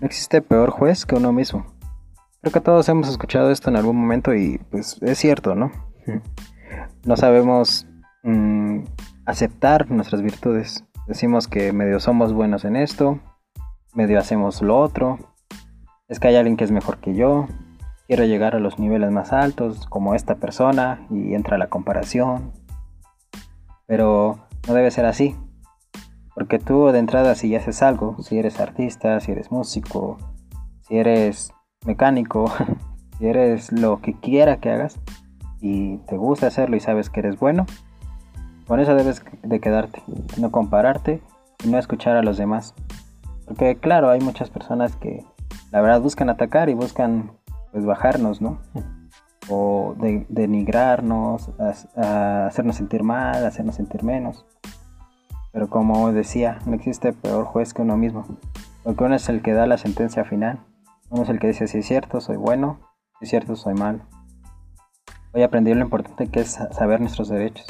No existe peor juez que uno mismo. Creo que todos hemos escuchado esto en algún momento y pues es cierto, ¿no? No sabemos mm, aceptar nuestras virtudes. Decimos que medio somos buenos en esto, medio hacemos lo otro. Es que hay alguien que es mejor que yo. Quiero llegar a los niveles más altos como esta persona y entra la comparación. Pero no debe ser así. Porque tú de entrada si haces algo, si eres artista, si eres músico, si eres mecánico, si eres lo que quiera que hagas y te gusta hacerlo y sabes que eres bueno, con eso debes de quedarte, no compararte y no escuchar a los demás. Porque claro, hay muchas personas que la verdad buscan atacar y buscan pues bajarnos, ¿no? O denigrarnos, hacernos sentir mal, hacernos sentir menos. Pero como decía, no existe peor juez que uno mismo, porque uno es el que da la sentencia final, uno es el que dice si es cierto, soy bueno, si es cierto, soy malo. Hoy aprendí lo importante que es saber nuestros derechos.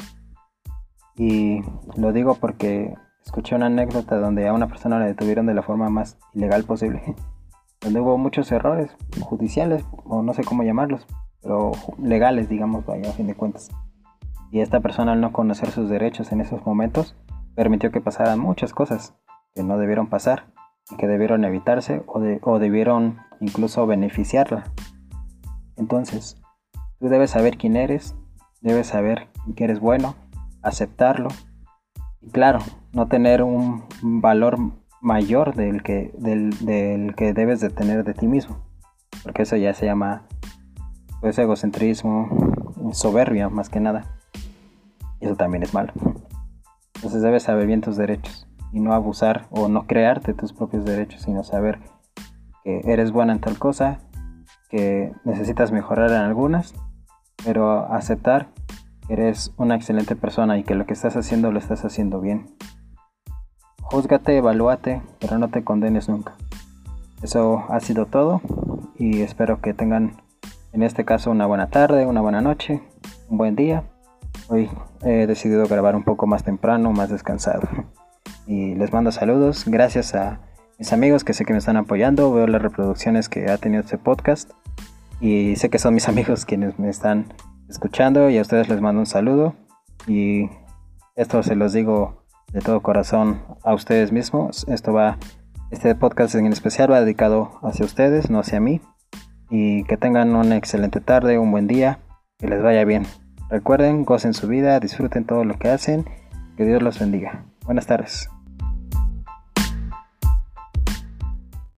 Y lo digo porque escuché una anécdota donde a una persona la detuvieron de la forma más ilegal posible, donde hubo muchos errores judiciales, o no sé cómo llamarlos, pero legales, digamos, vaya, a fin de cuentas. Y esta persona al no conocer sus derechos en esos momentos, permitió que pasaran muchas cosas que no debieron pasar y que debieron evitarse o, o debieron incluso beneficiarla. Entonces, tú debes saber quién eres, debes saber que eres bueno, aceptarlo y claro, no tener un valor mayor del que, del, del que debes de tener de ti mismo, porque eso ya se llama pues egocentrismo, soberbia más que nada. Eso también es malo. Entonces debes saber bien tus derechos y no abusar o no crearte tus propios derechos, sino saber que eres buena en tal cosa, que necesitas mejorar en algunas, pero aceptar que eres una excelente persona y que lo que estás haciendo lo estás haciendo bien. Júzgate, evalúate, pero no te condenes nunca. Eso ha sido todo y espero que tengan en este caso una buena tarde, una buena noche, un buen día Hoy he decidido grabar un poco más temprano, más descansado. Y les mando saludos. Gracias a mis amigos que sé que me están apoyando. Veo las reproducciones que ha tenido este podcast. Y sé que son mis amigos quienes me están escuchando. Y a ustedes les mando un saludo. Y esto se los digo de todo corazón a ustedes mismos. Esto va, este podcast en especial va dedicado hacia ustedes, no hacia mí. Y que tengan una excelente tarde, un buen día, que les vaya bien. Recuerden, gocen su vida, disfruten todo lo que hacen, que Dios los bendiga. Buenas tardes.